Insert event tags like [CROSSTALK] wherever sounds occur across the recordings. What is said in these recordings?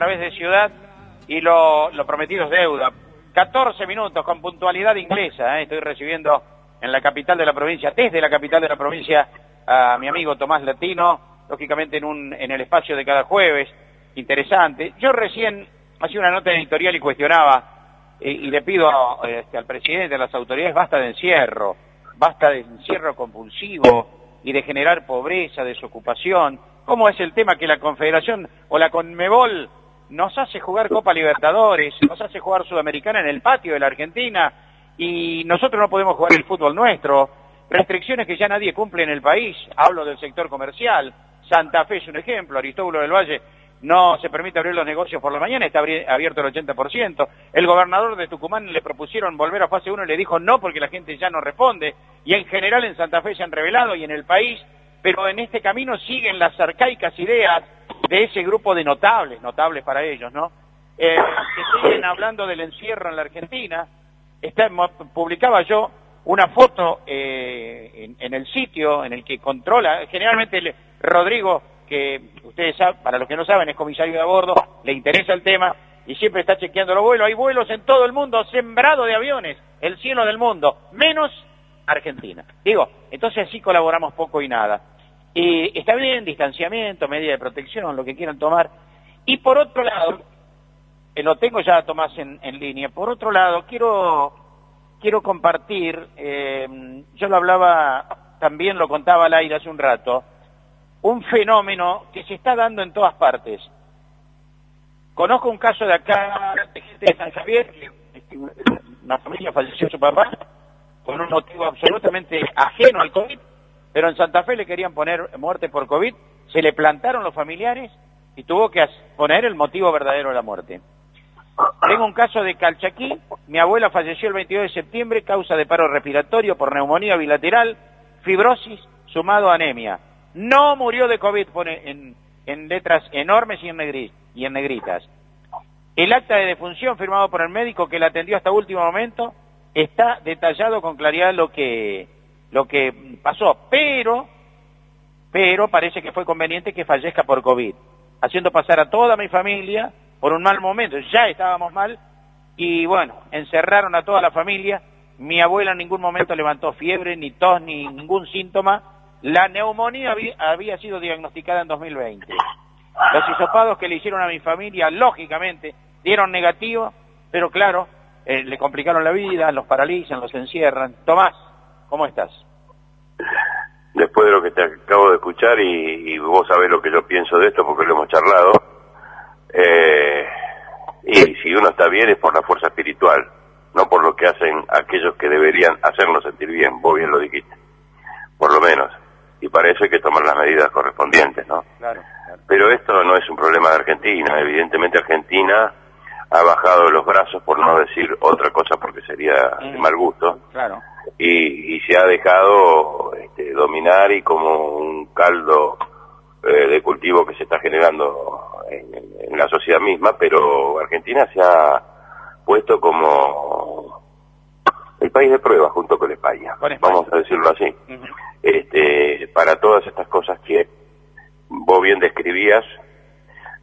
través de Ciudad y lo, lo prometido es deuda. 14 minutos con puntualidad inglesa, ¿eh? estoy recibiendo en la capital de la provincia, desde la capital de la provincia, a mi amigo Tomás Latino, lógicamente en, un, en el espacio de cada jueves, interesante. Yo recién hacía una nota editorial y cuestionaba, eh, y le pido este, al presidente, a las autoridades, basta de encierro, basta de encierro compulsivo y de generar pobreza, desocupación. ¿Cómo es el tema que la Confederación o la Conmebol nos hace jugar Copa Libertadores, nos hace jugar Sudamericana en el patio de la Argentina y nosotros no podemos jugar el fútbol nuestro? Restricciones que ya nadie cumple en el país, hablo del sector comercial, Santa Fe es un ejemplo, Aristóbulo del Valle no se permite abrir los negocios por la mañana, está abierto el 80%. El gobernador de Tucumán le propusieron volver a fase 1 y le dijo no porque la gente ya no responde. Y en general en Santa Fe se han revelado y en el país, pero en este camino siguen las arcaicas ideas de ese grupo de notables, notables para ellos, ¿no? Eh, que siguen hablando del encierro en la Argentina. Está, publicaba yo una foto eh, en, el sitio en el que controla, generalmente Rodrigo que ustedes saben, para los que no saben, es comisario de a bordo, le interesa el tema y siempre está chequeando los vuelos. Hay vuelos en todo el mundo, sembrado de aviones, el cielo del mundo, menos Argentina. Digo, entonces así colaboramos poco y nada. Y está bien, distanciamiento, medida de protección, lo que quieran tomar. Y por otro lado, eh, lo tengo ya Tomás en, línea, por otro lado, quiero, quiero compartir, eh, yo lo hablaba, también lo contaba al aire hace un rato, un fenómeno que se está dando en todas partes. Conozco un caso de acá, de gente de San Javier, una familia falleció su papá con un motivo absolutamente ajeno al COVID, pero en Santa Fe le querían poner muerte por COVID, se le plantaron los familiares y tuvo que poner el motivo verdadero de la muerte. Tengo un caso de Calchaquí, mi abuela falleció el 22 de septiembre, causa de paro respiratorio por neumonía bilateral, fibrosis sumado a anemia no murió de COVID, pone en, letras enormes y en, y en negritas. El acta de defunción firmado por el médico que la atendió hasta último momento está detallado con claridad lo que, lo que pasó, pero, pero parece que fue conveniente que fallezca por COVID, haciendo pasar a toda mi familia por un mal momento. Ya estábamos mal y bueno, encerraron a toda la familia. Mi abuela en ningún momento levantó fiebre, ni tos, ni ningún síntoma la neumonía había, sido diagnosticada en 2020. Los hisopados que le hicieron a mi familia, lógicamente, dieron negativo, pero claro, eh, le complicaron la vida, los paralizan, los encierran. Tomás, ¿cómo estás? Después de lo que te acabo de escuchar y, vos sabés lo que yo pienso de esto porque lo hemos charlado, eh, y si uno está bien es por la fuerza espiritual, no por lo que hacen aquellos que deberían hacernos sentir bien, vos bien lo dijiste, por lo menos. Y para eso hay que tomar las medidas correspondientes, ¿no? Claro, Pero esto no es un problema de Argentina, evidentemente Argentina ha bajado los brazos por no decir otra cosa porque sería de mal gusto. Claro. Y, y se ha dejado este, dominar y como un caldo eh, de cultivo que se está generando en, la sociedad misma, pero Argentina se ha puesto como el país de prueba junto con España, vamos a decirlo así. Este, para todas estas cosas que vos bien describías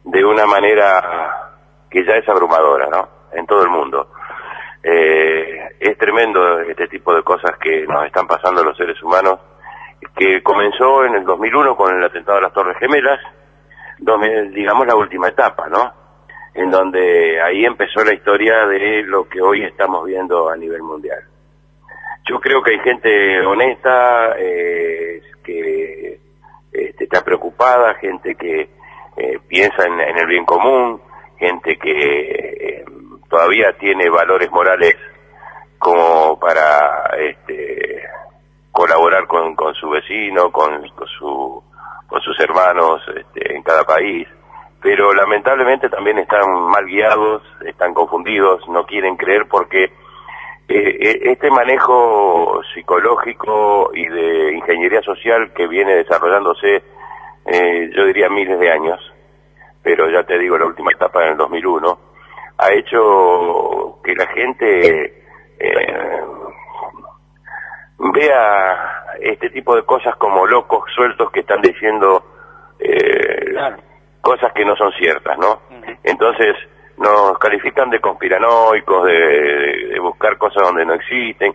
de una manera que ya es abrumadora, ¿no? En todo el mundo. Eh, es tremendo este tipo de cosas que nos están pasando los seres humanos, que comenzó en el 2001 con el atentado a las Torres Gemelas, digamos la última etapa, ¿no? En donde ahí empezó la historia de lo que hoy estamos viendo a nivel mundial. Yo creo que hay gente honesta, eh, que este, está preocupada, gente que eh, piensa en, el bien común, gente que eh, todavía tiene valores morales como para este, colaborar con, su vecino, con, su, con sus hermanos este, en cada país. Pero lamentablemente también están mal guiados, están confundidos, no quieren creer porque eh, eh, este manejo psicológico y de ingeniería social que viene desarrollándose, yo diría miles de años, pero ya te digo, la última etapa en el 2001, ha hecho que la gente vea este tipo de cosas como locos sueltos que están diciendo cosas que no son ciertas, ¿no? Entonces nos califican de conspiranoicos, de, de buscar cosas donde no existen,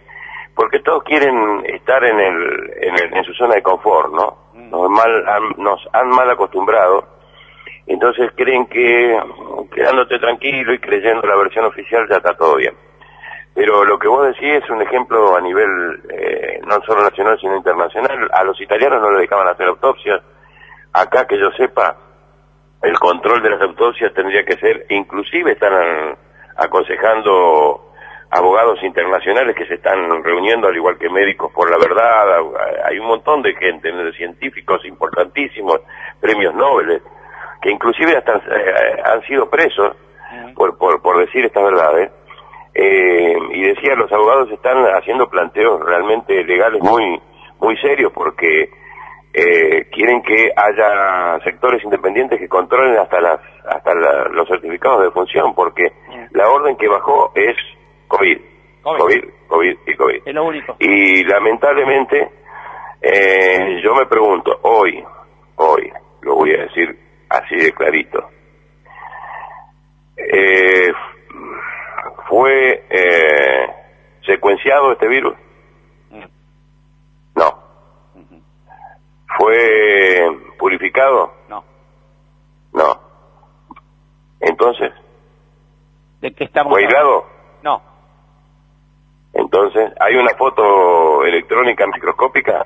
porque todos quieren estar en, el, en, el- en su zona de confort, ¿no? Nos, mal, han, nos han mal acostumbrado, entonces creen que quedándote tranquilo y creyendo la versión oficial ya está todo bien. Pero lo que vos decís es un ejemplo a nivel eh, no solo nacional sino internacional. A los italianos no les dejaban hacer autopsias. Acá que yo sepa, el control de las autopsias tendría que ser, inclusive están aconsejando abogados internacionales que se están reuniendo, al igual que médicos por la verdad, hay un montón de gente, científicos importantísimos, premios Nobel, que inclusive hasta eh, han sido presos por, por, por decir estas verdades. Eh, y decía, los abogados están haciendo planteos realmente legales muy, muy serios porque eh, quieren que haya sectores independientes que controlen hasta las hasta la- los certificados de función porque la orden que bajó es COVID, COVID. COVID, COVID y COVID. Es lo único. Y lamentablemente, eh, yo me pregunto, hoy, hoy, lo voy a decir así de clarito, eh, ¿fue eh, secuenciado este virus? No. ¿Fue purificado? No. No. Entonces, ¿De qué estamos ¿fue aislado? No. Entonces, ¿hay una foto electrónica microscópica?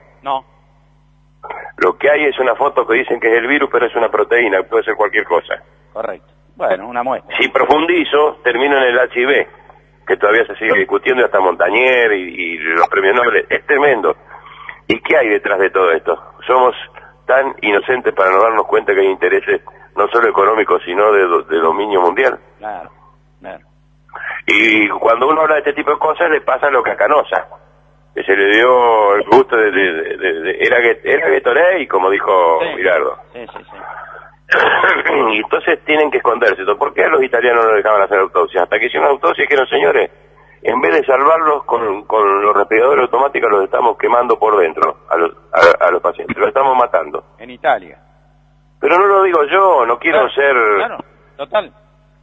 Lo que hay es una foto que dicen que es el virus, pero es una proteína, puede ser cualquier cosa. Correcto. Bueno, una muestra. Si profundizo, termino en el HIV, que todavía se sigue discutiendo hasta Montañer y, y los premios Nobel. Es tremendo. ¿Y qué hay detrás de todo esto? Somos tan inocentes para no darnos cuenta que hay intereses no solo económicos, sino de dominio mundial. Claro. Claro. Y cuando uno habla de este tipo de cosas, le pasa lo que a Canosa, que se le dio el gusto de... de- de- era, Get- era Gatorade, como dijo Sí. Mirardo. Sí, sí, sí. [CLEARS THROAT] y entonces tienen que esconderse. ¿Por qué a los italianos no les dejaban hacer autopsia? Hasta que hicieron autopsia y dijeron, señores, en vez de salvarlos con, con los respiradores automáticos, los estamos quemando por dentro a los, a, a los pacientes, los estamos matando. En Italia. Pero no lo digo yo, no quiero Claro, ser, Claro, total.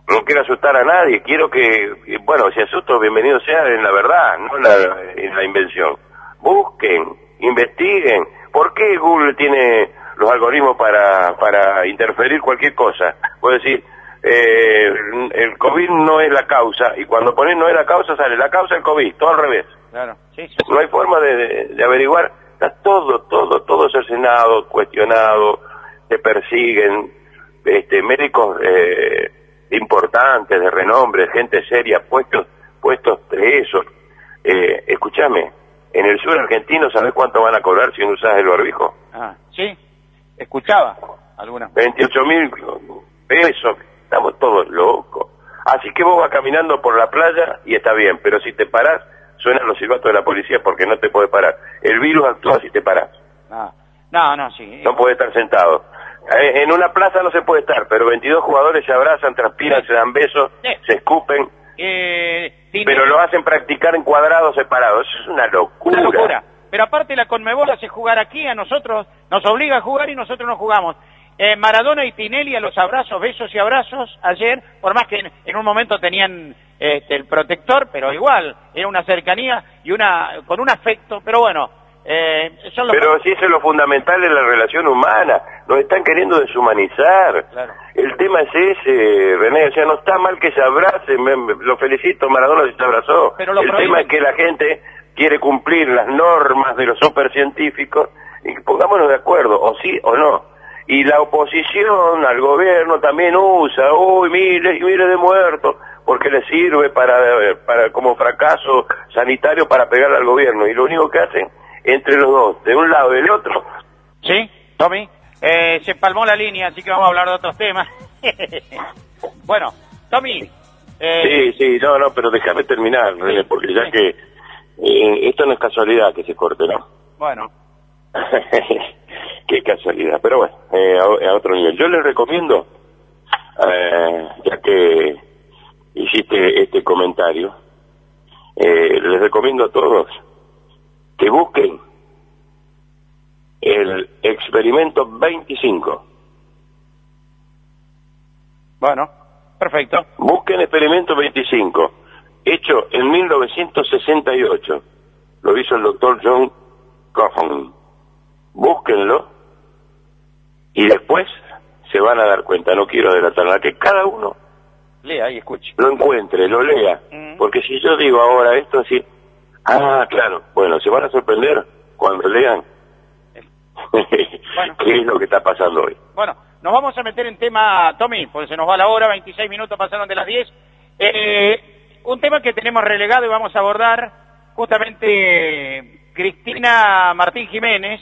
No quiero asustar a nadie, quiero que, que, bueno, si asusto, bienvenido sea en la verdad, no en la, en la invención. Busquen, investiguen. ¿Por qué Google tiene los algoritmos para, para interferir cualquier cosa? Puedo decir, eh, el COVID no es la causa, y cuando pones no es la causa, sale la causa del COVID, todo al revés. Claro. Sí, sí. No hay forma de, de- de averiguar, está todo, todo, todo cercenado, cuestionado, te persiguen, este, médicos eh, importantes, de renombre, gente seria, puestos, puestos presos. Eh, escúchame, en el sur argentino, ¿sabes cuánto van a cobrar si no usas el barbijo? Ah, sí. Escuchaba alguna. 28 mil pesos, estamos todos locos. Así que vos vas caminando por la playa y está bien, pero si te parás, suenan los silbatos de la policía porque no te puede parar. El virus actúa si te parás, Ah. No, no, sí. no puede estar sentado. Eh, En una plaza no se puede estar, pero 22 jugadores se abrazan, transpiran, Sí. se dan besos, Sí. se escupen, Eh, pero lo hacen practicar en cuadrados separados. Eso es una locura. Una locura. Pero aparte la Conmebol hace jugar aquí, a nosotros nos obliga a jugar y nosotros no jugamos. Eh, Maradona y Tinelli a los abrazos, besos y abrazos ayer, por más que en, en un momento tenían este, el protector, pero igual, era una cercanía y una con un afecto, pero bueno, eh, son los... Pero si eso es lo fundamental de la relación humana, nos están queriendo deshumanizar. Claro. El tema es ese, René, o sea, no está mal que se abracen, me- me- lo felicito, Maradona se abrazó. Pero el tema es que la gente quiere cumplir las normas de los supercientíficos y pongámonos de acuerdo, o sí o no. Y la oposición al gobierno también usa, uy, miles y miles de muertos, porque le sirve para, para como fracaso sanitario para pegarle al gobierno. Y lo único que hacen entre los dos, de un lado y del otro, ¿Sí, Tommy? Eh, se palmó la línea, así que vamos a hablar de otros temas. [LAUGHS] bueno, Tommy. eh, Sí, sí, no, no, pero déjame terminar, Sí, porque ya sí. que eh, esto no es casualidad que se corte, ¿no? Bueno, [LAUGHS] Qué casualidad, pero bueno, eh, a, a otro nivel. Yo les recomiendo, eh, ya que hiciste este comentario, les recomiendo a todos que busquen el experimento 25. bueno. Perfecto. Busquen Experimento 25, hecho en 1968. Lo hizo el doctor John Coffin. Búsquenlo y después se van a dar cuenta, no quiero nada, que cada uno lea y escuche. Lo encuentre, lo lea. Mm. Porque si yo digo ahora esto así, ah, claro, bueno, se van a sorprender cuando lean [LAUGHS] qué es lo que está pasando hoy. Bueno, nos vamos a meter en tema, Tommy, porque se nos va la hora, 26 minutos pasaron de las 10. Eh, un tema que tenemos relegado y vamos a abordar justamente Cristina Martín Jiménez,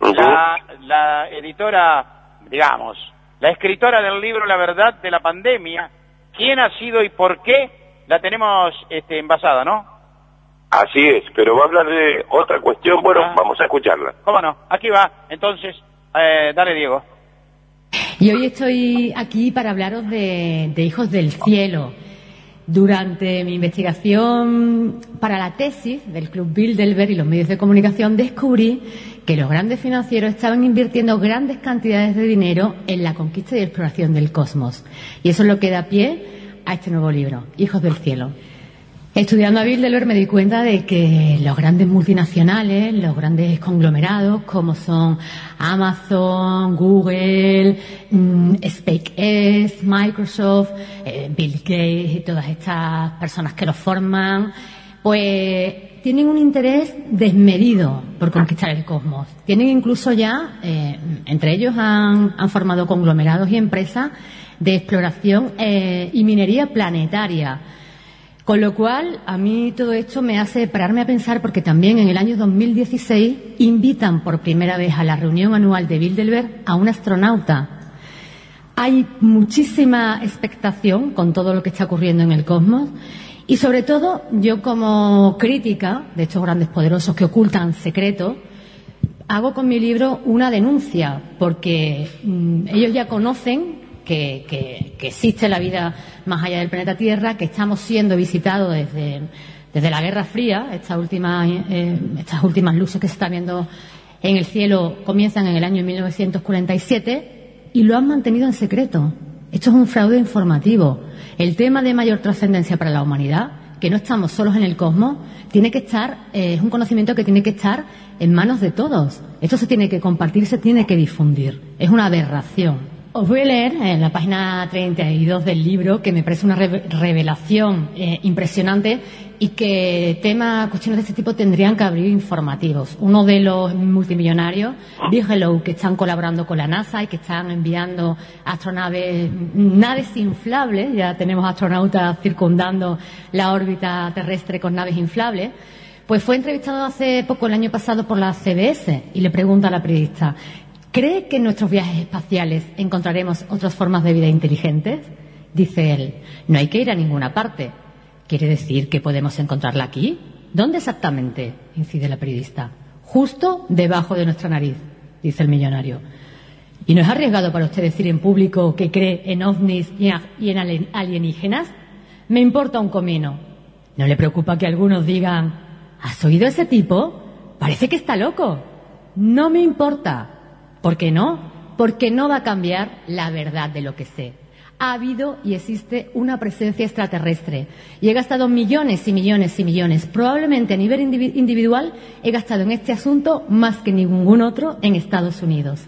la, la editora, digamos, la escritora del libro La verdad de la pandemia, quién ha sido y por qué la tenemos este, envasada, ¿no? Así es, pero va a hablar de otra cuestión, bueno, ah. vamos a escucharla. ¿Cómo no? Aquí va, entonces, eh, dale Diego. Y hoy estoy aquí para hablaros de, de Hijos del Cielo. Durante mi investigación para la tesis del Club Bilderberg y los medios de comunicación descubrí que los grandes financieros estaban invirtiendo grandes cantidades de dinero en la conquista y exploración del cosmos. Y eso es lo que da pie a este nuevo libro, Hijos del Cielo. Estudiando a Bilderberg me di cuenta de que los grandes multinacionales, los grandes conglomerados como son Amazon, Google, mm, SpaceX, Microsoft, eh, Bill Gates y todas estas personas que los forman, pues tienen un interés desmedido por conquistar el cosmos. Tienen incluso ya, eh, entre ellos han, formado conglomerados y empresas de exploración eh, y minería planetaria con lo cual, a mí todo esto me hace pararme a pensar porque también en el año 2016 invitan por primera vez a la reunión anual de Bilderberg a un astronauta. Hay muchísima expectación con todo lo que está ocurriendo en el cosmos y sobre todo yo como crítica de estos grandes poderosos que ocultan secretos, hago con mi libro una denuncia porque mm, ellos ya conocen que, existe la vida más allá del planeta Tierra, que estamos siendo visitados desde, desde la Guerra Fría. Estas últimas, eh, estas últimas luces que se están viendo en el cielo comienzan en el año 1947 y lo han mantenido en secreto. Esto es un fraude informativo. El tema de mayor trascendencia para la humanidad, que no estamos solos en el cosmos, tiene que estar, eh, es un conocimiento que tiene que estar en manos de todos. Esto se tiene que compartir, se tiene que difundir. Es una aberración. Os voy a leer en la página 32 del libro, que me parece una revelación eh, impresionante y que temas, cuestiones de este tipo tendrían que abrir informativos. Uno de los multimillonarios, Bigelow, que están colaborando con la NASA y que están enviando astronaves, naves inflables, ya tenemos astronautas circundando la órbita terrestre con naves inflables, pues fue entrevistado hace poco, el año pasado, por la CBS y le pregunta a la periodista, ¿Cree que en nuestros viajes espaciales encontraremos otras formas de vida inteligentes? Dice él, no hay que ir a ninguna parte. ¿Quiere decir que podemos encontrarla aquí? ¿Dónde exactamente? incide la periodista. Justo debajo de nuestra nariz, dice el millonario. ¿Y no es arriesgado para usted decir en público que cree en ovnis y en alienígenas? Me importa un comino. ¿No le preocupa que algunos digan, ¿has oído a ese tipo? Parece que está loco. No me importa. ¿Por qué no? Porque no va a cambiar la verdad de lo que sé. Ha habido y existe una presencia extraterrestre y he gastado millones y millones y millones. Probablemente a nivel individual he gastado en este asunto más que ningún otro en Estados Unidos.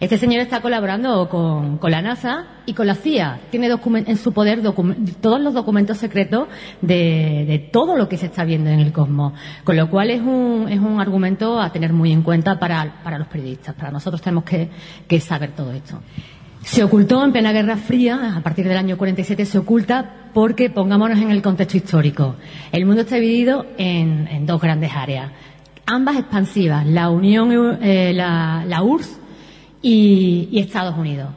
Este señor está colaborando con, la NASA y con la CIA. Tiene en su poder todos los documentos secretos de, todo lo que se está viendo en el cosmos. Con lo cual es un, es un argumento a tener muy en cuenta para, para los periodistas. Para nosotros tenemos que, saber todo esto. Se ocultó en plena Guerra Fría, a partir del año 47 se oculta porque, pongámonos en el contexto histórico, el mundo está dividido en, dos grandes áreas, ambas expansivas, la Unión, eh, la, la URSS y, Estados Unidos.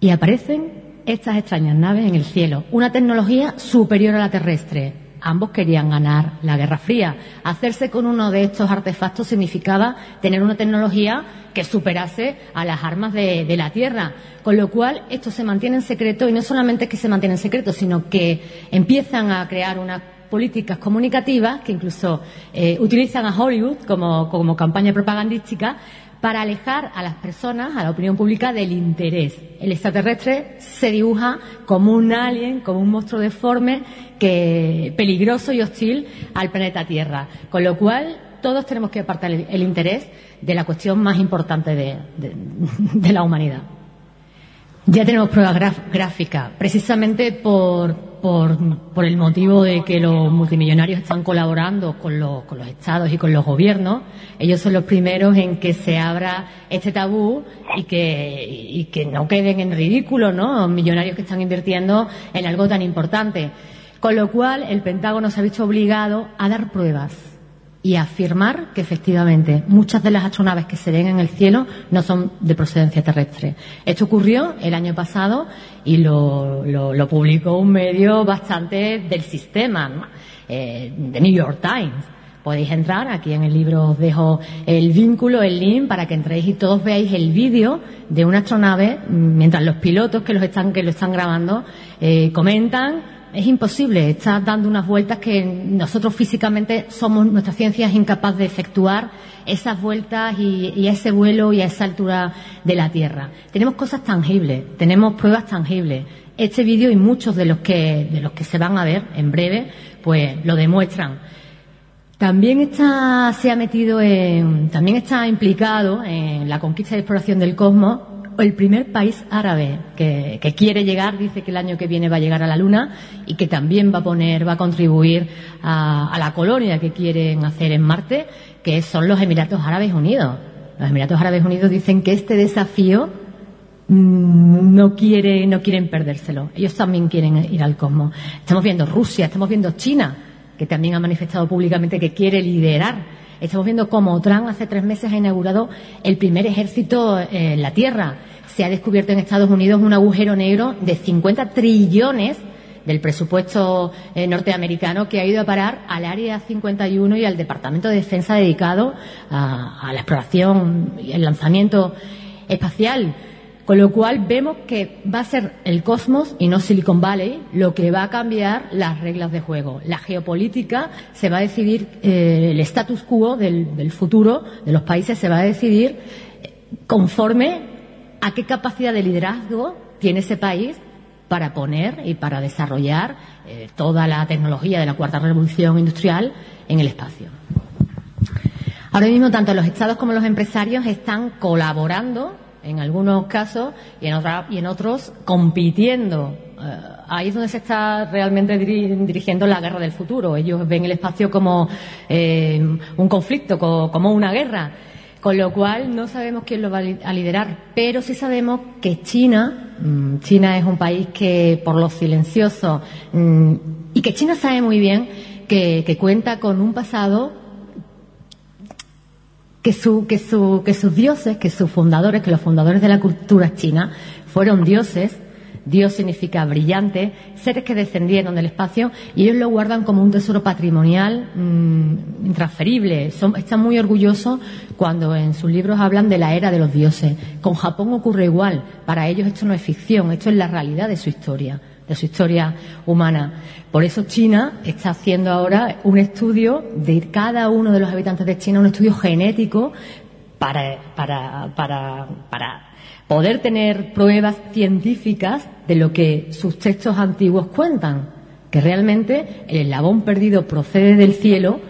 Y aparecen estas extrañas naves en el cielo, una tecnología superior a la terrestre. Ambos querían ganar la Guerra Fría. Hacerse con uno de estos artefactos significaba tener una tecnología que superase a las armas de, de, la Tierra. Con lo cual, esto se mantiene en secreto y no solamente es que se mantiene en secreto, sino que empiezan a crear una políticas comunicativas que incluso eh, utilizan a Hollywood como, como campaña propagandística para alejar a las personas, a la opinión pública, del interés. El extraterrestre se dibuja como un alien, como un monstruo deforme, que, peligroso y hostil al planeta Tierra. Con lo cual, todos tenemos que apartar el, interés de la cuestión más importante de [LAUGHS] la humanidad. Ya tenemos pruebas gráficas, precisamente por, por, el motivo de que los multimillonarios están colaborando con los, con los estados y con los gobiernos. Ellos son los primeros en que se abra este tabú y que, y que no queden en ridículo, ¿no? Millonarios que están invirtiendo en algo tan importante. Con lo cual, el Pentágono se ha visto obligado a dar pruebas y afirmar que efectivamente muchas de las astronaves que se ven en el cielo no son de procedencia terrestre. Esto ocurrió el año pasado y lo, lo, publicó un medio bastante del sistema, eh, de New York Times. Podéis entrar, aquí en el libro os dejo el vínculo, el link, para que entréis y todos veáis el vídeo de una astronave, mientras los pilotos que, los están, que lo están grabando eh, comentan es imposible, está dando unas vueltas que nosotros físicamente somos, nuestra ciencia es incapaz de efectuar esas vueltas y, ese vuelo y a esa altura de la Tierra. Tenemos cosas tangibles, tenemos pruebas tangibles. Este vídeo y muchos de los que, de los que se van a ver en breve, pues lo demuestran. También está, se ha metido en, también está implicado en la conquista y exploración del cosmos el primer país árabe que, quiere llegar, dice que el año que viene va a llegar a la Luna y que también va a poner, va a contribuir a, la colonia que quieren hacer en Marte, que son los Emiratos Árabes Unidos. Los Emiratos Árabes Unidos dicen que este desafío mm, no quiere, no quieren perdérselo. Ellos también quieren ir al cosmos. Estamos viendo Rusia, estamos viendo China, que también ha manifestado públicamente que quiere liderar Estamos viendo cómo Trump hace tres meses ha inaugurado el primer ejército en la Tierra. Se ha descubierto en Estados Unidos un agujero negro de 50 trillones del presupuesto eh, norteamericano que ha ido a parar al Área 51 y al Departamento de Defensa dedicado a la exploración y el lanzamiento espacial. Con lo cual vemos que va a ser el cosmos y no Silicon Valley lo que va a cambiar las reglas de juego. La geopolítica se va a decidir, eh, el status quo del, futuro de los países se va a decidir conforme a qué capacidad de liderazgo tiene ese país para poner y para desarrollar eh, toda la tecnología de la cuarta revolución industrial en el espacio. Ahora mismo tanto los estados como los empresarios están colaborando en algunos casos y en, y en otros compitiendo. Eh, ahí es donde se está realmente dirigiendo la guerra del futuro. Ellos ven el espacio como eh, un conflicto, como una guerra. Con lo cual no sabemos quién lo va a liderar, pero sí sabemos que China, mm, China es un país que por lo silencioso, mm, y que China sabe muy bien que cuenta con un pasado que, su, que, su, que sus dioses, que sus fundadores, que los fundadores de la cultura china fueron dioses, Dios significa brillante, seres que descendieron del espacio y ellos lo guardan como un tesoro patrimonial mm, intransferible. Están muy orgullosos cuando en sus libros hablan de la era de los dioses. Con Japón ocurre igual. Para ellos esto no es ficción, esto es la realidad de su historia de su historia humana. Por eso China está haciendo ahora un estudio de cada uno de los habitantes de China, un estudio genético para, para, para, para poder tener pruebas científicas de lo que sus textos antiguos cuentan, que realmente el eslabón perdido procede del cielo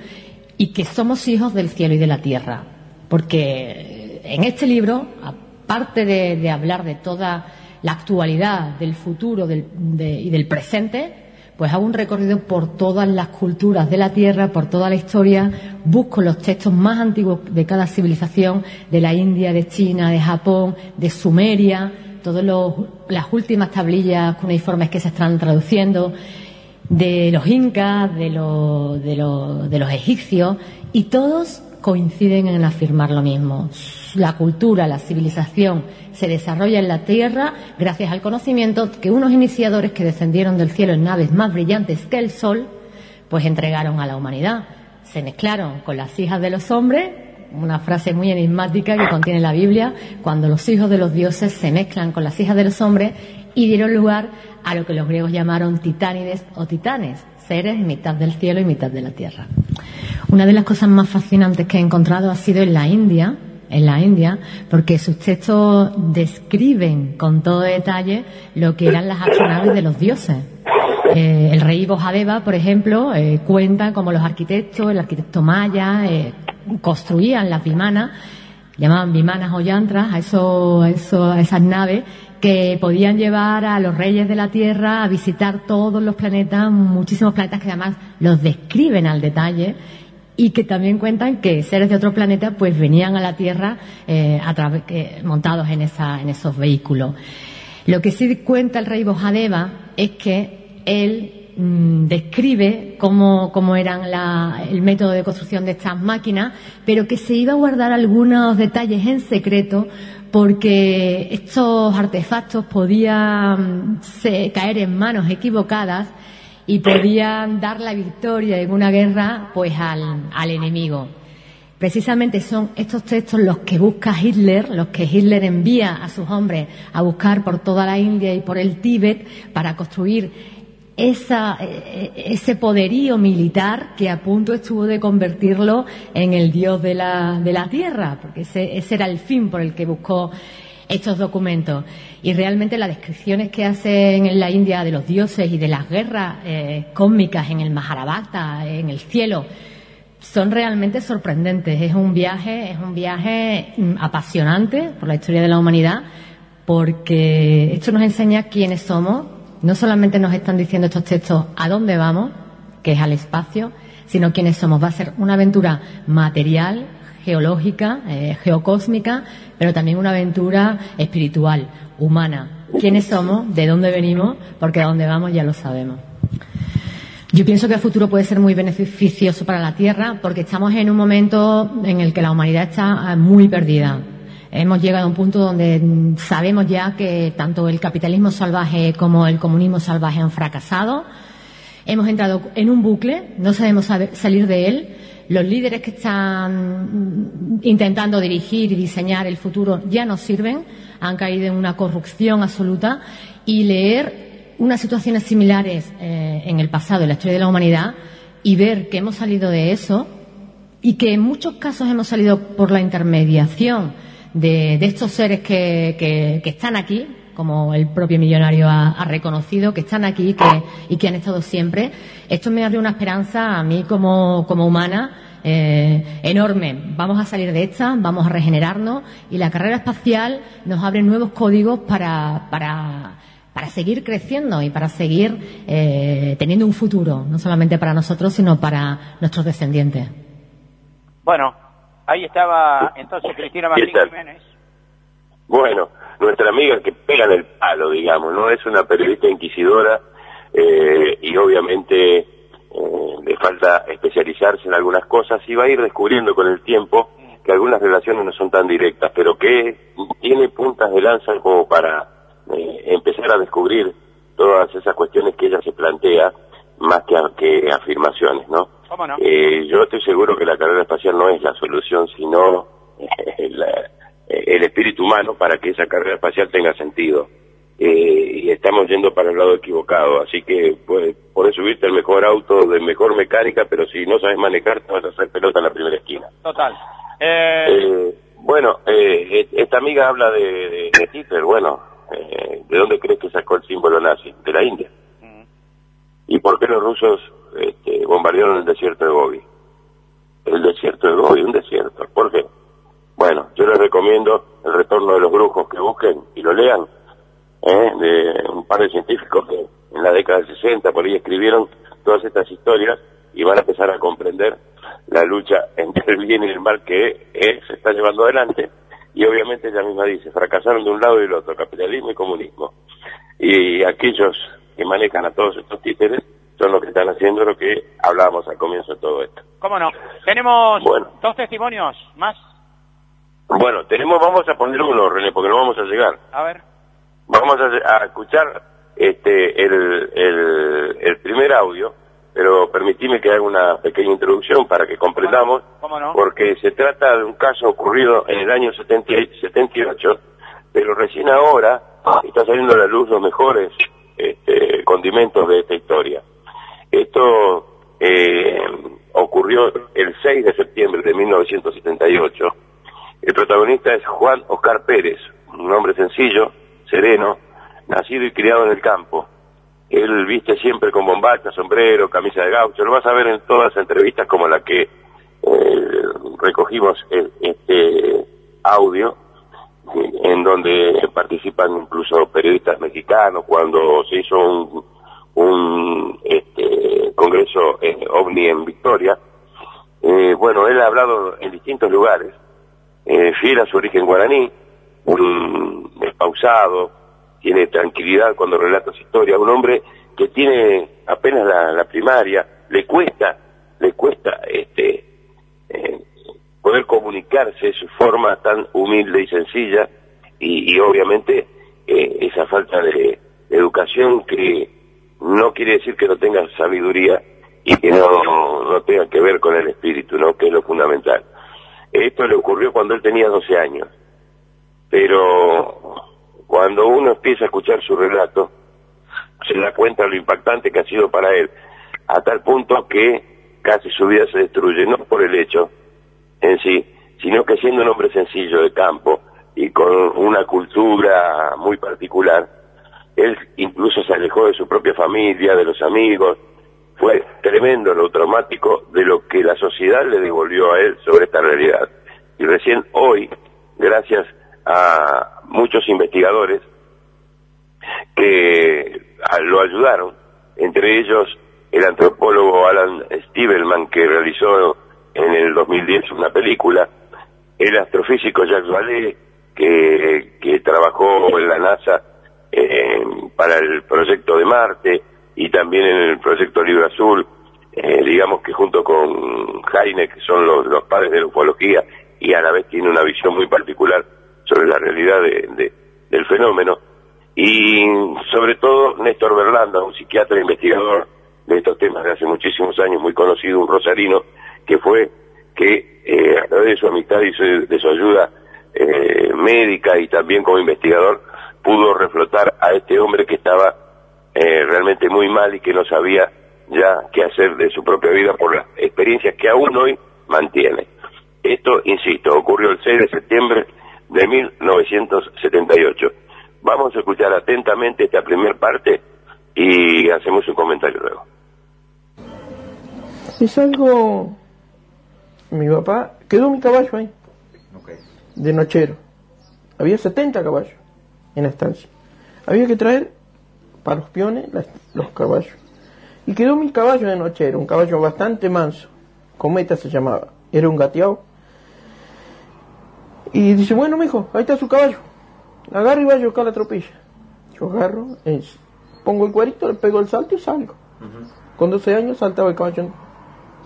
y que somos hijos del cielo y de la tierra. Porque en este libro, aparte de, de hablar de toda la actualidad, del futuro y del presente, pues hago un recorrido por todas las culturas de la Tierra, por toda la historia, busco los textos más antiguos de cada civilización, de la India, de China, de Japón, de Sumeria, todas las últimas tablillas cuneiformes que se están traduciendo, de los incas, de, de, de los egipcios, y todos coinciden en afirmar lo mismo. La cultura, la civilización se desarrolla en la Tierra gracias al conocimiento que unos iniciadores que descendieron del cielo en naves más brillantes que el Sol, pues entregaron a la humanidad. Se mezclaron con las hijas de los hombres, una frase muy enigmática que contiene la Biblia, cuando los hijos de los dioses se mezclan con las hijas de los hombres, y dieron lugar a lo que los griegos llamaron titánides o titanes, seres mitad del cielo y mitad de la tierra. Una de las cosas más fascinantes que he encontrado ha sido en la India, en la India, porque sus textos describen con todo detalle lo que eran las astronaves de los dioses. Eh, el rey Bojadeva, por ejemplo, eh, cuenta cómo los arquitectos, el arquitecto maya, eh, construían las vimanas, llamaban vimanas o yantras a, eso, a esas naves que podían llevar a los reyes de la Tierra a visitar todos los planetas, muchísimos planetas que además los describen al detalle y que también cuentan que seres de otro planeta pues venían a la Tierra eh, a través, montados en, esa, en esos vehículos. Lo que sí cuenta el rey Bojadeva es que él mm, describe cómo, cómo eran el método de construcción de estas máquinas, pero que se iba a guardar algunos detalles en secreto porque estos artefactos podían caer en manos equivocadas y podían dar la victoria en una guerra pues al, al enemigo. Precisamente son estos textos los que busca Hitler, los que Hitler envía a sus hombres a buscar por toda la India y por el Tíbet para construir esa, e, e, ese poderío militar que a punto estuvo de convertirlo en el dios de la, de la tierra, porque ese, ese era el fin por el que buscó estos documentos. Y realmente las descripciones que hacen en la India de los dioses y de las guerras eh, cósmicas en el Maharabata, en el cielo, son realmente sorprendentes. Es un viaje, es un viaje mm, apasionante por la historia de la humanidad, porque esto nos enseña quiénes somos. No solamente nos están diciendo estos textos a dónde vamos, que es al espacio, sino quiénes somos. Va a ser una aventura material, geológica, eh, geocósmica, pero también una aventura espiritual, humana. ¿Quiénes somos? ¿De dónde venimos? Porque a dónde vamos ya lo sabemos. Yo pienso que el futuro puede ser muy beneficioso para la Tierra porque estamos en un momento en el que la humanidad está eh, muy perdida. Hemos llegado a un punto donde sabemos ya que tanto el capitalismo salvaje como el comunismo salvaje han fracasado. Hemos entrado en un bucle, no sabemos salir de él los líderes que están intentando dirigir y diseñar el futuro ya no sirven, han caído en una corrupción absoluta. Y leer unas situaciones similares eh, en el pasado, en la historia de la humanidad, y ver que hemos salido de eso y que en muchos casos hemos salido por la intermediación de, estos seres que, están aquí, como el propio millonario ha, reconocido, que están aquí y que han estado siempre. Esto me abre una esperanza a mí como, humana eh, enorme. Vamos a salir de esta, vamos a regenerarnos y la carrera espacial nos abre nuevos códigos para, para, para seguir creciendo y para seguir eh, teniendo un futuro, no solamente para nosotros, sino para nuestros descendientes. Bueno, ahí estaba entonces Cristina Martín Jiménez. Bueno, nuestra amiga que pega en el palo, digamos, no es una periodista inquisidora eh, y obviamente eh, le falta especializarse en algunas cosas y va a ir descubriendo con el tiempo que algunas relaciones no son tan directas, pero que tiene puntas de lanza como para eh, empezar a descubrir todas esas cuestiones que ella se plantea más que, que afirmaciones, ¿no? yo estoy seguro que la carrera espacial no es la solución, sino [LAUGHS] la, el espíritu humano para que esa carrera espacial tenga sentido. Eh, y estamos yendo para el lado equivocado, así que pues, puedes subirte al mejor auto de mejor mecánica, pero si no sabes manejar te vas a hacer pelota en la primera esquina. Total. Eh... eh bueno, eh, esta amiga habla de, de, Hitler, bueno, ¿de dónde crees que sacó el símbolo nazi? De la India. ¿Y por qué los rusos este, bombardearon el desierto de Gobi? El desierto de Gobi, un desierto. ¿Por qué? Bueno, yo les recomiendo el retorno de los brujos que busquen y lo lean, ¿eh? de un par de científicos que en la década del 60 por ahí escribieron todas estas historias y van a empezar a comprender la lucha [LAUGHS] entre el bien y el mal que se está llevando adelante. Y obviamente ella misma dice, fracasaron de un lado y del otro, capitalismo y comunismo. Y aquellos que manejan a todos estos títeres son los que están haciendo lo que hablábamos al comienzo de todo esto. ¿Cómo no? Tenemos dos testimonios más bueno, tenemos, vamos a poner uno, René, porque no vamos a llegar. A ver. Vamos a, escuchar este el, el, el, primer audio, pero permitime que haga una pequeña introducción para que comprendamos, ¿Cómo no? porque se trata de un caso ocurrido en el año 78, pero recién ahora está saliendo a la luz los mejores este, condimentos de esta historia. Esto eh, ocurrió el 6 de septiembre de 1978. El protagonista es Juan Oscar Pérez, un hombre sencillo, sereno, nacido y criado en el campo. Él viste siempre con bombacha, sombrero, camisa de gaucho. Lo vas a ver en todas las entrevistas como la que eh, recogimos este audio, en donde participan incluso periodistas mexicanos, cuando se hizo un, este, congreso eh, ovni en Victoria. Eh, bueno, él ha hablado en distintos lugares, eh, fiel a su origen guaraní, un pausado, tiene tranquilidad cuando relata su historia, un hombre que tiene apenas la, primaria, le cuesta, le cuesta este eh, poder comunicarse de su forma tan humilde y sencilla y, obviamente eh, esa falta de, educación que no quiere decir que no tenga sabiduría y que no, no tenga que ver con el espíritu, ¿no? que es lo fundamental. Esto le ocurrió cuando él tenía 12 años, pero cuando uno empieza a escuchar su relato, se da cuenta de lo impactante que ha sido para él, a tal punto que casi su vida se destruye, no por el hecho en sí, sino que siendo un hombre sencillo de campo y con una cultura muy particular, él incluso se alejó de su propia familia, de los amigos, fue tremendo lo traumático de lo que la sociedad le devolvió a él sobre esta realidad. Y recién hoy, gracias a muchos investigadores que lo ayudaron, entre ellos el antropólogo Alan Stiebelman, que realizó en el 2010 una película, el astrofísico Jacques Vallée, que, que trabajó en la NASA eh, para el proyecto de Marte y también en el proyecto Libro Azul, eh, digamos que junto con Heine, que son los, los padres de la ufología, y a la vez tiene una visión muy particular sobre la realidad de, del fenómeno. Y sobre todo Néstor Berlanda, un psiquiatra investigador de estos temas de hace muchísimos años, muy conocido, un rosarino, que fue que eh, a través de su amistad y de su ayuda eh, médica y también como investigador pudo reflotar a este hombre que estaba eh, realmente muy mal y que no sabía ya qué hacer de su propia vida por las experiencias que aún hoy mantiene. Esto, insisto, ocurrió el 6 de septiembre de 1978. Vamos a escuchar atentamente esta primera parte y hacemos un comentario luego. Es algo... Mi papá quedó mi caballo ahí, de nochero. Había 70 caballos en la estancia. Había que traer para los peones los caballos. Y quedó mi caballo de nochero, un caballo bastante manso. Cometa se llamaba. Era un gateado y dice, bueno, mijo, ahí está su caballo. Agarra y vaya a buscar la tropilla. Yo agarro, pongo el cuerito, le pego el salto y salgo. Con 12 años saltaba el caballo.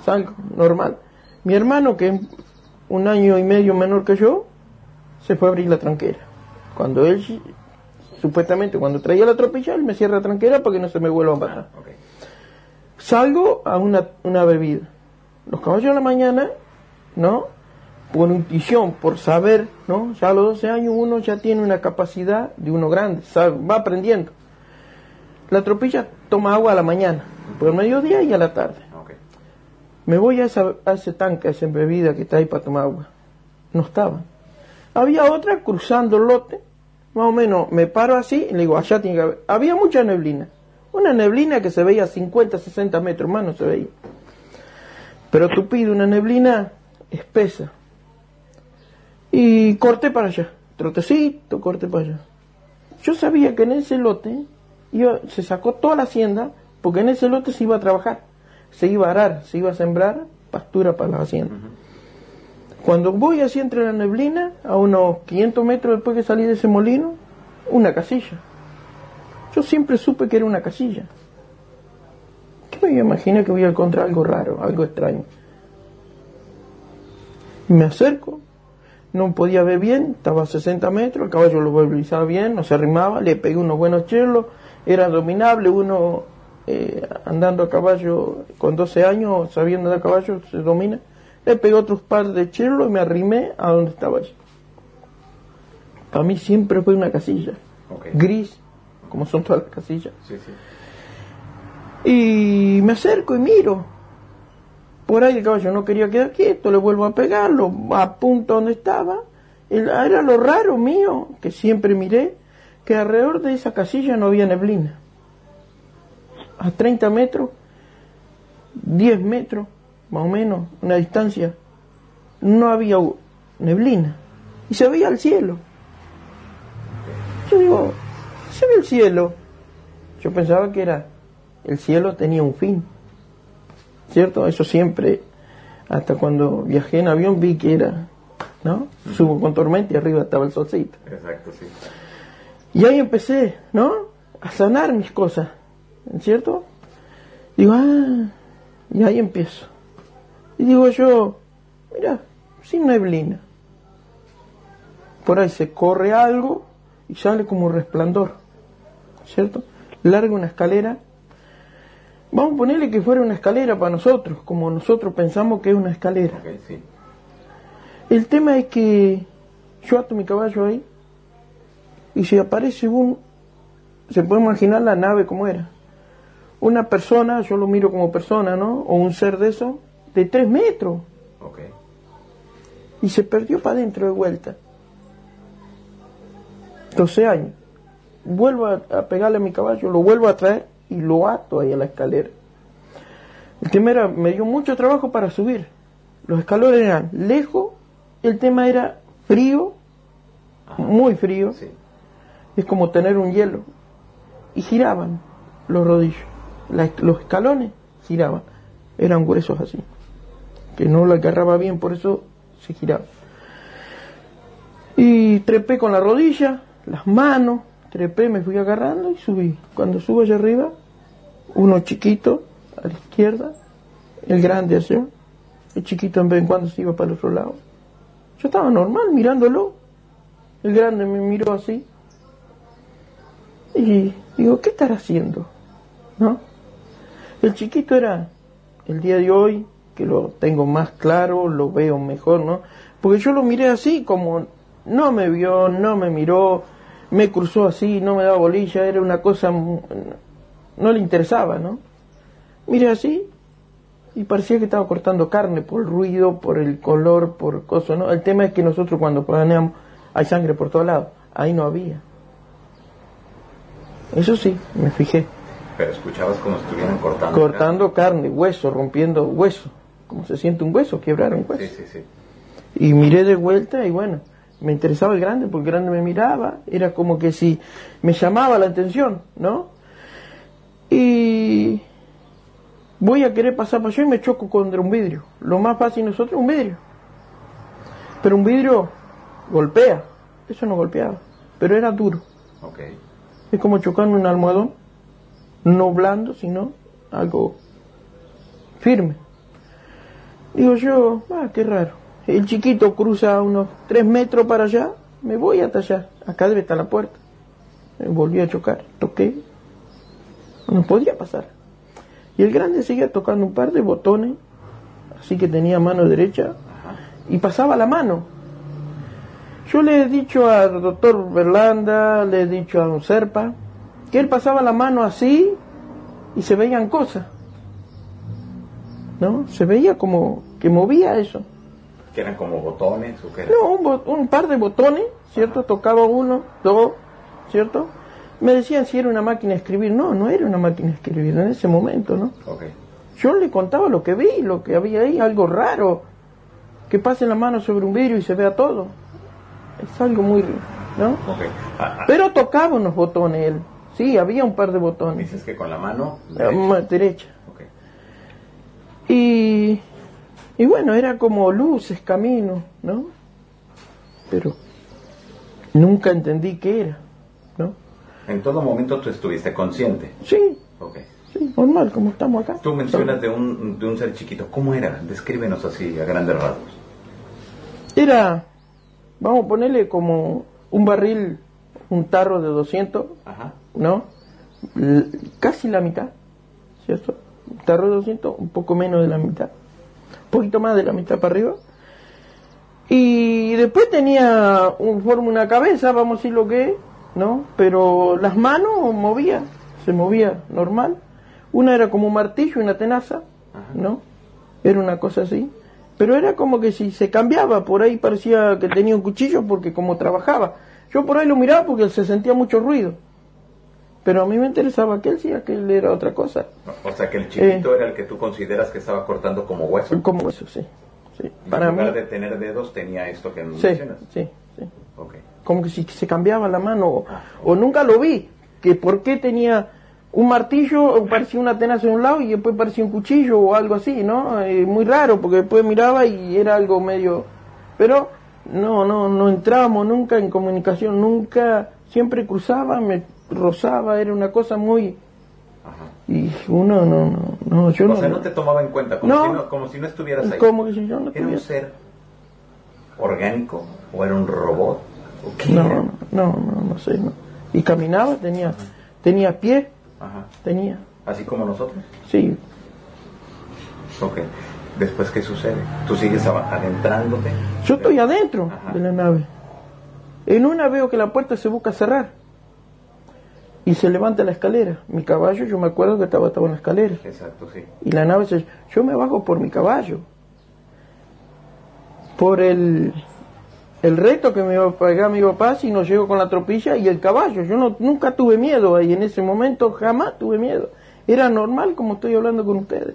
Salgo, normal. Mi hermano, que es un año y medio menor que yo, se fue a abrir la tranquera. Cuando él, supuestamente, cuando traía la tropilla, él me cierra la tranquera para que no se me vuelva a. Ah, salgo a una, una bebida. Los caballos de la mañana, ¿no? por intuición, por saber, ¿no? Ya a los 12 años uno ya tiene una capacidad de uno grande, va aprendiendo. La tropilla toma agua a la mañana, por el mediodía y a la tarde. Me voy a, ese tanque, a esa bebida que está ahí para tomar agua. No estaba. Había otra cruzando el lote, más o menos me paro así y le digo, allá tiene que haber. Había mucha neblina. Una neblina que se veía a 50, 60 metros más, no se veía. Pero tú pides una neblina espesa y corté para allá, trotecito, corté para allá. Yo sabía que en ese lote se sacó toda la hacienda porque en ese lote se iba a trabajar, se iba a arar, se iba a sembrar pastura para la hacienda. Cuando voy así entre la neblina, a unos 500 metros después que salí de ese molino, una casilla. Yo siempre supe que era una casilla. ¿Qué me imaginar que voy a encontrar algo raro, algo extraño? Me acerco, no podía ver bien, estaba a 60 metros, el caballo lo volvía bien, no se arrimaba, le pegué unos buenos chelos, era dominable, uno eh, andando a caballo con 12 años, sabiendo de caballo, se domina, le pegué otros par de chelos y me arrimé a donde estaba allí. Para mí siempre fue una casilla, gris, como son todas las casillas. Sí, sí. Y me acerco y miro. Por ahí el caballo no quería quedar quieto, le vuelvo a pegar, lo apunto donde estaba. El- Era lo raro mío, que siempre miré, que alrededor de esa casilla no había neblina. A 30 metros, 10 metros, más o menos, una distancia, no había neblina. Y se veía el cielo. Yo digo, se ve el cielo. Yo pensaba que era, el cielo tenía un fin. ¿Cierto? Eso siempre, hasta cuando viajé en avión vi que era, ¿no? Subo con tormenta y arriba estaba el solcito. Exacto, sí. Y ahí empecé, ¿no? A sanar mis cosas, ¿cierto? Digo, ah, y ahí empiezo. Y digo yo, mira, sin neblina. Por ahí se corre algo y sale como resplandor, ¿cierto? Larga una escalera. Vamos a ponerle que fuera una escalera para nosotros, como nosotros pensamos que es una escalera. Sí. El tema es que yo ato mi caballo ahí y si aparece un, se puede imaginar la nave como era. Una persona, yo lo miro como persona, ¿no? O un ser de eso, de tres metros y se perdió para adentro de vuelta. 12 años. Vuelvo a, a pegarle a mi caballo, lo vuelvo a traer y lo ato ahí a la escalera. El tema era, me dio mucho trabajo para subir. Los escalones eran lejos, el tema era frío, muy frío, Sí. es como tener un hielo. Y giraban los rodillos. La- los escalones giraban. Eran huesos así. Que no lo agarraba bien, por eso se giraba. Y trepé con la rodilla, las manos, trepé, me fui agarrando y subí. Cuando subo allá arriba, uno chiquito a la izquierda, el grande allá, el chiquito en vez en cuando se iba para el otro lado. Yo estaba normal mirándolo. El grande me miró así. Y digo, ¿qué estará haciendo? ¿No? El chiquito era el día de hoy, que lo tengo más claro, lo veo mejor, ¿no? Porque yo lo miré así, como no me vio, no me miró, me cruzó así, no me daba bolilla, era una cosa, no le interesaba, ¿no? Miré así y parecía que estaba cortando carne por el ruido, por el color, por cosas, ¿no? El tema es que nosotros cuando planeamos hay sangre por todos lados, ahí no había. Eso sí, me fijé. Pero escuchabas como si estuvieran cortando. Cortando carne, hueso, rompiendo hueso. Como se siente un hueso, quebrar un hueso. Sí, sí, sí. Y miré de vuelta y bueno, me interesaba el grande porque el grande me miraba, era como que si me llamaba la atención, ¿no? Y voy a querer pasar para allá y me choco contra un vidrio. Lo más fácil nosotros es un vidrio. Pero un vidrio golpea, eso no golpeaba, pero era duro. Es como chocar en un almohadón, no blando, sino algo firme. Digo yo, ah, qué raro. El chiquito cruza unos tres metros para allá, me voy hasta allá. Acá debe estar la puerta. Me volví a chocar, toqué. No podía pasar. Y el grande seguía tocando un par de botones, así que tenía mano derecha, y pasaba la mano. Yo le he dicho al doctor Berlanda, le he dicho a don Serpa, que él pasaba la mano así y se veían cosas. ¿No? Se veía como que movía eso. Que eran como botones o que eran. No, un, bo- un par de botones, ¿cierto? Tocaba uno, dos, ¿cierto? Me decían si era una máquina de escribir. No, no era una máquina de escribir en ese momento, ¿no? Ok. Yo le contaba lo que vi, lo que había ahí, algo raro. Que pase la mano sobre un vidrio y se vea todo. Es algo muy... ¿no? Ok. Ah, ah, Pero tocaba unos botones él. Sí, había un par de botones. dices que con la mano. La derecha. mano derecha. Y, y bueno, era como luces, camino, ¿no? Pero nunca entendí qué era, ¿no? En todo momento tú estuviste consciente. Sí, Ok. sí, normal, como estamos acá. Tú mencionas de un, de un ser chiquito. ¿Cómo era? Descríbenos así a grandes rasgos. Era, vamos a ponerle como un barril, un tarro de 200, Ajá. ¿no? L- casi la mitad, ¿cierto? Un tarro de 200, un poco menos de la mitad. Un poquito más de la mitad para arriba. Y después tenía un, forma una cabeza, vamos a decir lo que es, ¿no? Pero las manos movía, se movía normal. Una era como un martillo y una tenaza, ¿no? Era una cosa así. Pero era como que si se cambiaba, por ahí parecía que tenía un cuchillo porque como trabajaba. Yo por ahí lo miraba porque se sentía mucho ruido. Pero a mí me interesaba que él sí, que él era otra cosa. O sea, que el chiquito era el que tú consideras que estaba cortando como hueso. Como hueso, sí. sí. Y Para en lugar mí, de tener dedos tenía esto que sí, mencionas. sí, sí. Ok. Como que si se cambiaba la mano. O, o nunca lo vi. Que por qué tenía un martillo, o parecía una tenaza de un lado y después parecía un cuchillo o algo así, ¿no? Eh, muy raro, porque después miraba y era algo medio... Pero no, no, no entrábamos nunca en comunicación, nunca, siempre cruzaba, me rozaba, era una cosa muy... Ajá. Y uno no, no, no, yo o no... sea, no te tomaba en cuenta, como, No. si, no, como si no estuvieras ahí. Como que si yo no ¿Era un ser orgánico o era un robot? ¿O qué No, no, no, no, no sé, no. Y caminaba, tenía, tenía pie, Ajá. tenía, Así como nosotros. sí, Ok. Después, ¿qué sucede? ¿Tú sigues adentrándote? Yo estoy adentro Ajá. de la nave. En una veo que la puerta se busca cerrar. Y se levanta la escalera. Mi caballo, yo me acuerdo que estaba, estaba en la escalera. Exacto, sí. Y la nave se... Yo me bajo por mi caballo. Por el, el reto que me iba a pagar mi papá si no llego con la tropilla y el caballo. Yo no, nunca tuve miedo ahí. En ese momento jamás tuve miedo. Era normal como estoy hablando con ustedes.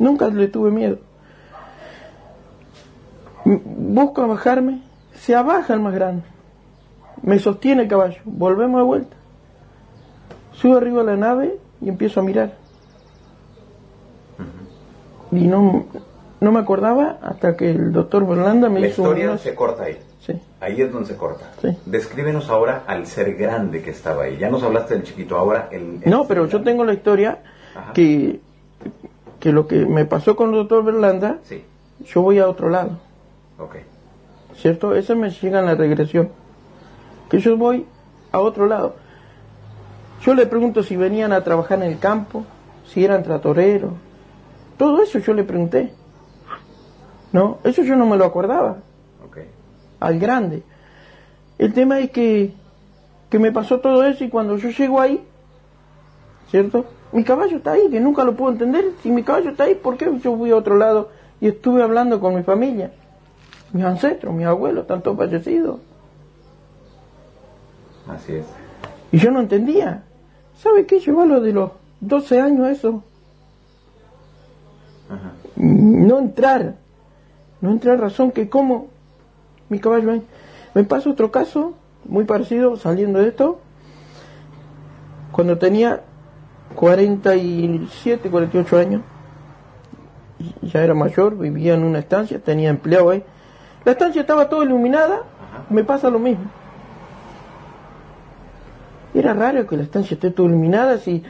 Nunca le tuve miedo. Busco bajarme, se abaja el más grande. Me sostiene el caballo. Volvemos de vuelta. Subo arriba de la nave y empiezo a mirar. Y no, no me acordaba hasta que el doctor Berlanda me La hizo historia unos- se corta ahí. Sí. Ahí es donde se corta. Sí. Descríbenos ahora al ser grande que estaba ahí. Ya nos hablaste del chiquito, ahora el... el No, pero yo tengo la historia Ajá. que, que lo que me pasó con el doctor Berlanda, Sí, yo voy a otro lado. ok. ¿cierto? Esa me llega en la regresión. Que yo voy a otro lado. Yo le pregunto si venían a trabajar en el campo, si eran tratoreros. Todo eso yo le pregunté. ¿No? Eso yo no me lo acordaba, al grande. El tema es que, que me pasó todo eso y cuando yo llego ahí, ¿cierto? Mi caballo está ahí, que nunca lo puedo entender. Si mi caballo está ahí, ¿por qué yo voy a otro lado y estuve hablando con mi familia? Mis ancestros, mis abuelos, están todos fallecidos. Así es. Y yo no entendía. ¿Sabe qué? Llevó a lo de los 12 años eso. Ajá. No entrar. No entrar razón que como mi caballo ahí. Me pasa otro caso muy parecido saliendo de esto. Cuando tenía 47, 48 años. y Ya era mayor, vivía en una estancia, tenía empleado ahí. La estancia estaba toda iluminada. Ajá. Me pasa lo mismo. Era raro que la estancia esté toda iluminada si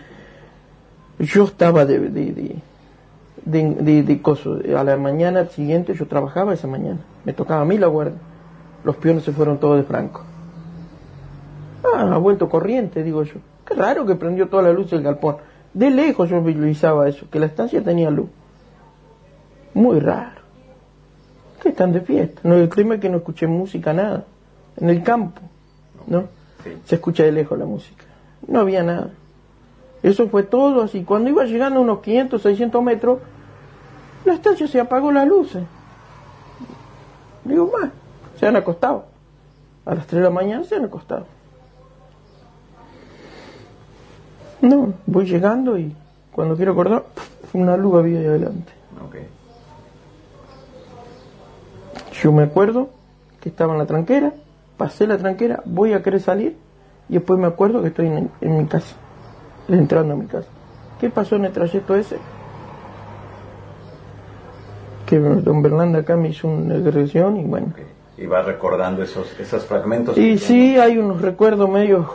yo estaba de, de, de, de, de-. A la mañana siguiente yo trabajaba esa mañana. Me tocaba a mí la guardia. Los peones se fueron todos de Franco. Ah, ha vuelto corriente, digo yo. Qué raro que prendió toda la luz del galpón. De lejos yo visualizaba eso, que la estancia tenía luz. Muy raro. Que están de fiesta. No, el clima es que no escuché música, nada. En el campo, ¿no? Se escucha de lejos la música. No había nada. Eso fue todo así. Cuando iba llegando a unos 500, 600 metros, la estancia se apagó las luces. Digo, más, se han acostado. A las 3 de la mañana se han acostado. No, voy llegando y cuando quiero acordar, una luz había ahí adelante. Yo me acuerdo que estaba en la tranquera, pasé la tranquera, voy a querer salir y después me acuerdo que estoy en, en mi casa, entrando a mi casa. ¿Qué pasó en el trayecto ese? Que don Bernardo acá me hizo una regresión y bueno. Y vas recordando esos, esos fragmentos. Y sí, hay unos recuerdos medio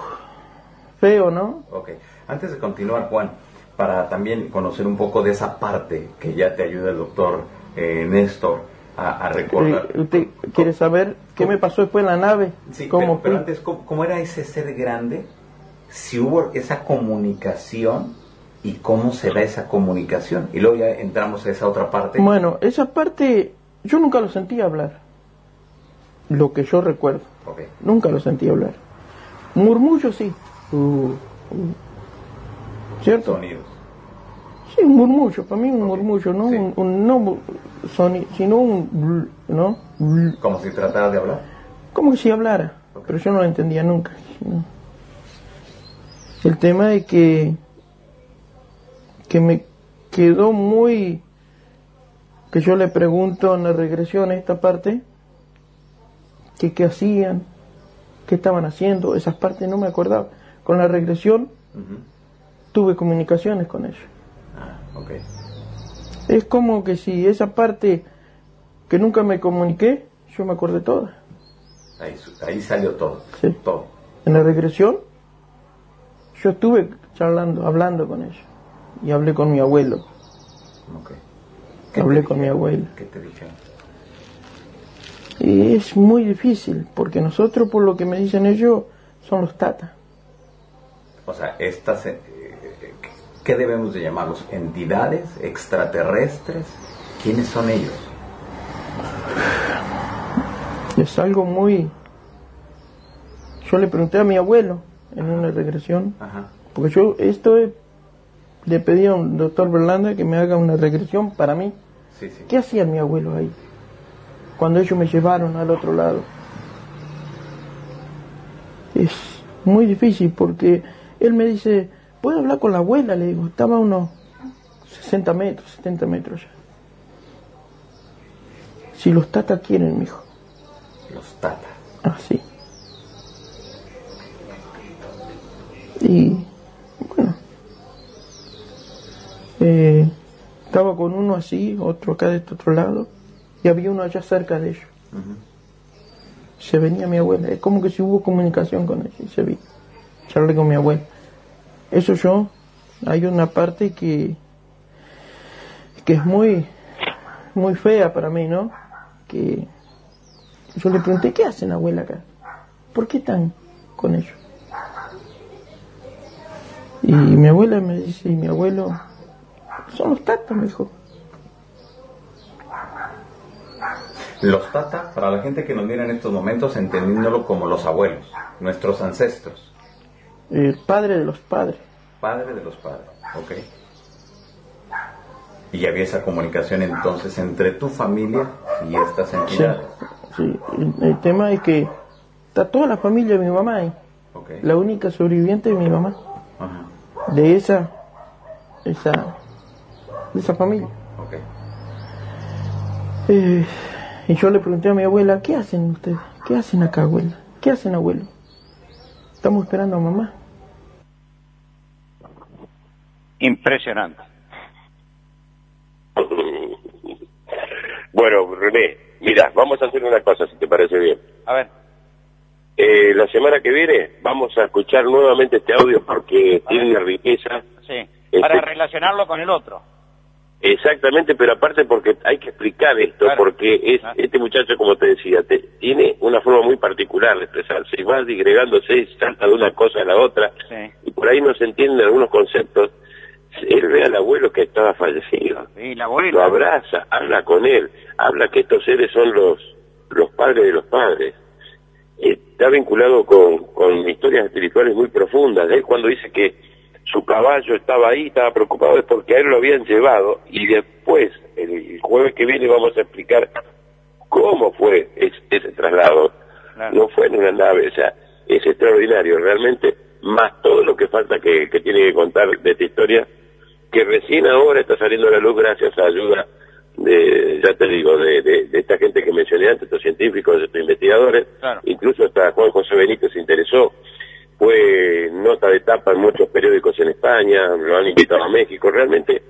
feos, ¿no? Ok. Antes de continuar, Juan, para también conocer un poco de esa parte que ya te ayuda el doctor eh, Néstor a, a recordar. Eh, ¿Usted quiere saber qué me pasó después en la nave? Sí, ¿Cómo pero, pero antes, ¿cómo, cómo era ese ser grande? Si hubo esa comunicación y cómo se da esa comunicación. Y luego ya entramos a esa otra parte. Bueno, esa parte yo nunca lo sentí hablar. Lo que yo recuerdo. Ok. Nunca lo sentí hablar. Murmullo sí. Uh, uh. ¿Cierto? Sonidos. Sí, un murmullo, para mí un murmullo, no Sí. un, un- no mu- soni- sino un ¿no? Como si tratara de hablar. Como que si hablara, pero yo no lo entendía nunca. ¿no? El tema es que que me quedó muy que yo le pregunto en la regresión esta parte que qué hacían, qué estaban haciendo, esas partes no me acordaba. Con la regresión tuve comunicaciones con ellos. Ah, ok. Es como que si esa parte que nunca me comuniqué, yo me acordé toda. Ahí, salió todo. Sí. Todo. En la regresión, yo estuve charlando, hablando con ellos. Y hablé con mi abuelo. Ok. Hablé te con mi abuelo. ¿Qué te dijeron? Y es muy difícil, porque nosotros, por lo que me dicen ellos, son los tatas. O sea, estas, ¿qué debemos de llamarlos? ¿Entidades? ¿Extraterrestres? ¿Quiénes son ellos? Es algo muy... Yo le pregunté a mi abuelo en una regresión, Ajá. porque yo esto es- le pedí a un doctor Berlanda que me haga una regresión para mí. Sí, sí. ¿Qué hacía mi abuelo ahí? Cuando ellos me llevaron al otro lado. Es muy difícil porque él me dice, ¿puedo hablar con la abuela? Le digo, estaba a unos 60 metros, 70 metros ya. Si los tatas quieren, mijo. Los tatas. Así. Y bueno, eh, estaba con uno así, otro acá de este otro lado, y había uno allá cerca de ellos. Se venía mi abuela, es como que si hubo comunicación con ellos, y se vi. Charlé con mi abuela. Eso yo, hay una parte que, que es muy, muy fea para mí, ¿no? Que yo le pregunté, ¿qué hacen abuela acá? ¿Por qué están con ellos? Y mi abuela me dice, y mi abuelo, son los tatas, me dijo. Los tata, para la gente que nos mira en estos momentos, entendiéndolo como los abuelos, nuestros ancestros, El padre de los padres. padre de los padres. Ok. Y había esa comunicación entonces entre tu familia y estas entidades. sí. El, el tema es que está toda la familia de mi mamá ahí. La única sobreviviente es mi mamá. Ajá. De esa, esa, de esa familia. Ok. Eh, y yo le pregunté a mi abuela, ¿qué hacen ustedes? ¿Qué hacen acá, abuela? ¿Qué hacen, abuelo? Estamos esperando a mamá. Impresionante. [LAUGHS] Bueno, René, mira, vamos a hacer una cosa, si te parece bien. A ver, Eh, la semana que viene vamos a escuchar nuevamente este audio porque tiene una riqueza. sí, Este- para relacionarlo con el otro. Exactamente, pero aparte porque hay que explicar esto, Claro. porque es Claro. este muchacho, como te decía, te- tiene una forma muy particular de expresarse, y va digregándose y salta de una cosa a la otra, Sí. y por ahí no se entienden algunos conceptos. Él ve al abuelo que estaba fallecido, Sí, la lo abraza, habla con él, habla que estos seres son los, los padres de los padres. Está vinculado con, con historias espirituales muy profundas. Él cuando dice que su caballo estaba ahí, estaba preocupado, es porque a él lo habían llevado y después, el jueves que viene, vamos a explicar cómo fue ese, ese traslado. Claro. No fue en una nave, o sea, es extraordinario realmente, más todo lo que falta que, que tiene que contar de esta historia, que recién ahora está saliendo a la luz gracias a ayuda de, ya te digo, de, de- de esta gente que mencioné antes, estos científicos, estos investigadores, Claro. incluso hasta Juan José Benítez se interesó, fue nota de tapa en muchos periódicos en España, lo han invitado a México, realmente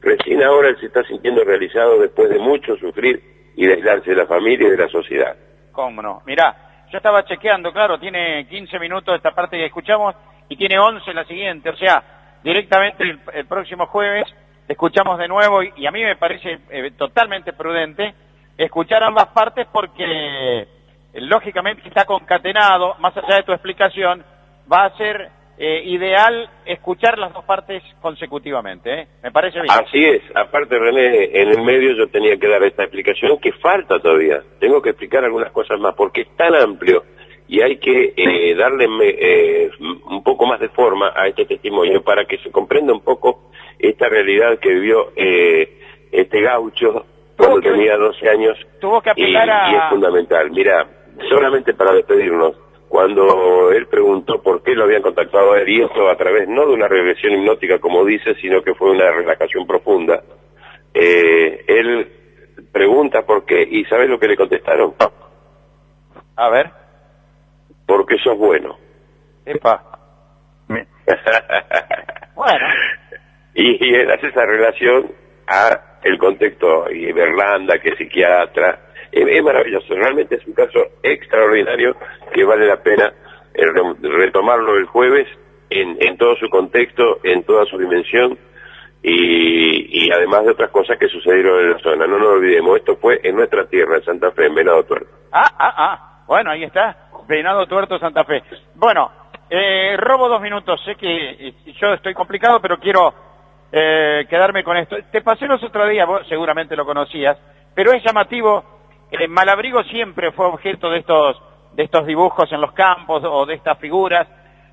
recién ahora él se está sintiendo realizado después de mucho sufrir y de aislarse de la familia y de la sociedad. ¿Cómo no? Mirá, yo estaba chequeando, claro, tiene 15 minutos esta parte que escuchamos y tiene 11 la siguiente, o sea, directamente el, próximo jueves escuchamos de nuevo y, y a mí me parece eh, totalmente prudente escuchar ambas partes porque eh, lógicamente está concatenado, más allá de tu explicación, va a ser eh, ideal escuchar las dos partes consecutivamente, ¿eh? Me parece bien. Así es, aparte René, en el medio yo tenía que dar esta explicación que falta todavía, tengo que explicar algunas cosas más porque es tan amplio y hay que eh, darle eh, un poco más de forma a este testimonio para que se comprenda un poco esta realidad que vivió eh, este gaucho cuando tenía 12 años tuvo que apelar y, y es fundamental. Mira, solamente para despedirnos, cuando él preguntó por qué lo habían contactado a él, y esto a través no de una regresión hipnótica como dice, sino que fue una relajación profunda, eh, él pregunta por qué, y ¿sabes lo que le contestaron? A ver. Porque sos bueno. Epa. [LAUGHS] bueno. Y, y él hace esa relación a el contexto, y Berlanda, que es psiquiatra, es, maravilloso, realmente es un caso extraordinario que vale la pena eh, retomarlo el jueves en, en todo su contexto, en toda su dimensión, y, y, además de otras cosas que sucedieron en la zona. No nos olvidemos, esto fue en nuestra tierra, en Santa Fe, en Venado Tuerto. Ah, ah, ah, bueno, ahí está, Venado Tuerto, Santa Fe. Bueno, eh, robo dos minutos, sé que yo estoy complicado, pero quiero eh, quedarme con esto. Te pasé los otros días, vos seguramente lo conocías, pero es llamativo, eh, Malabrigo siempre fue objeto de estos, de estos dibujos en los campos o de estas figuras,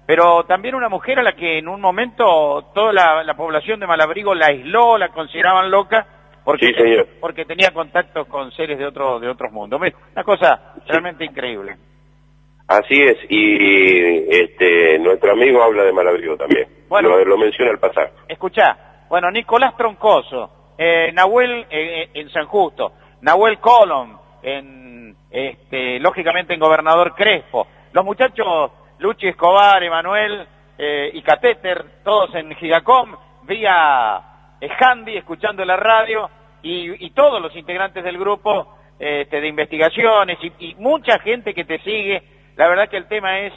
pero también una mujer a la que en un momento toda la, población de Malabrigo la aisló, la consideraban loca, porque, porque tenía contacto con seres de, otro, de otros mundos. Una cosa realmente increíble. Así es, y este nuestro amigo habla de Malabrigo también. Bueno, lo, menciona al pasar. Escuchá, bueno, Nicolás Troncoso, eh, Nahuel eh, en San Justo, Nahuel Colom, en, este, lógicamente en Gobernador Crespo, los muchachos Luchi Escobar, Emanuel eh, y Catéter, todos en Gigacom, vía Handy, escuchando la radio, y, todos los integrantes del grupo este, de investigaciones y, mucha gente que te sigue. La verdad que el tema es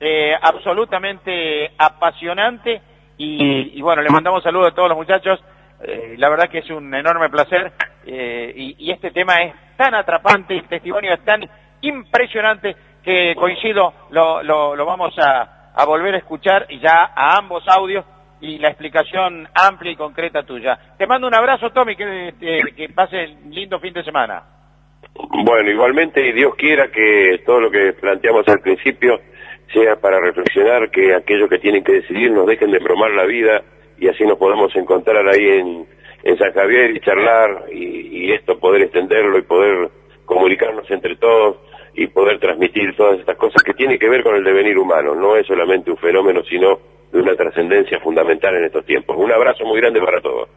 eh, absolutamente apasionante y, bueno, le mandamos saludos a todos los muchachos. Eh, la verdad que es un enorme placer y, y, este tema es tan atrapante, el testimonio es tan impresionante que coincido, lo, lo, vamos a, volver a escuchar ya a ambos audios y la explicación amplia y concreta tuya. Te mando un abrazo, Tommy, que, que pase un lindo fin de semana. Bueno, igualmente, Dios quiera que todo lo que planteamos al principio sea para reflexionar, que aquellos que tienen que decidir nos dejen de bromar la vida y así nos podemos encontrar ahí en, en San Javier y charlar y, esto poder extenderlo y poder comunicarnos entre todos y poder transmitir todas estas cosas que tienen que ver con el devenir humano. No es solamente un fenómeno, sino de una trascendencia fundamental en estos tiempos. Un abrazo muy grande para todos.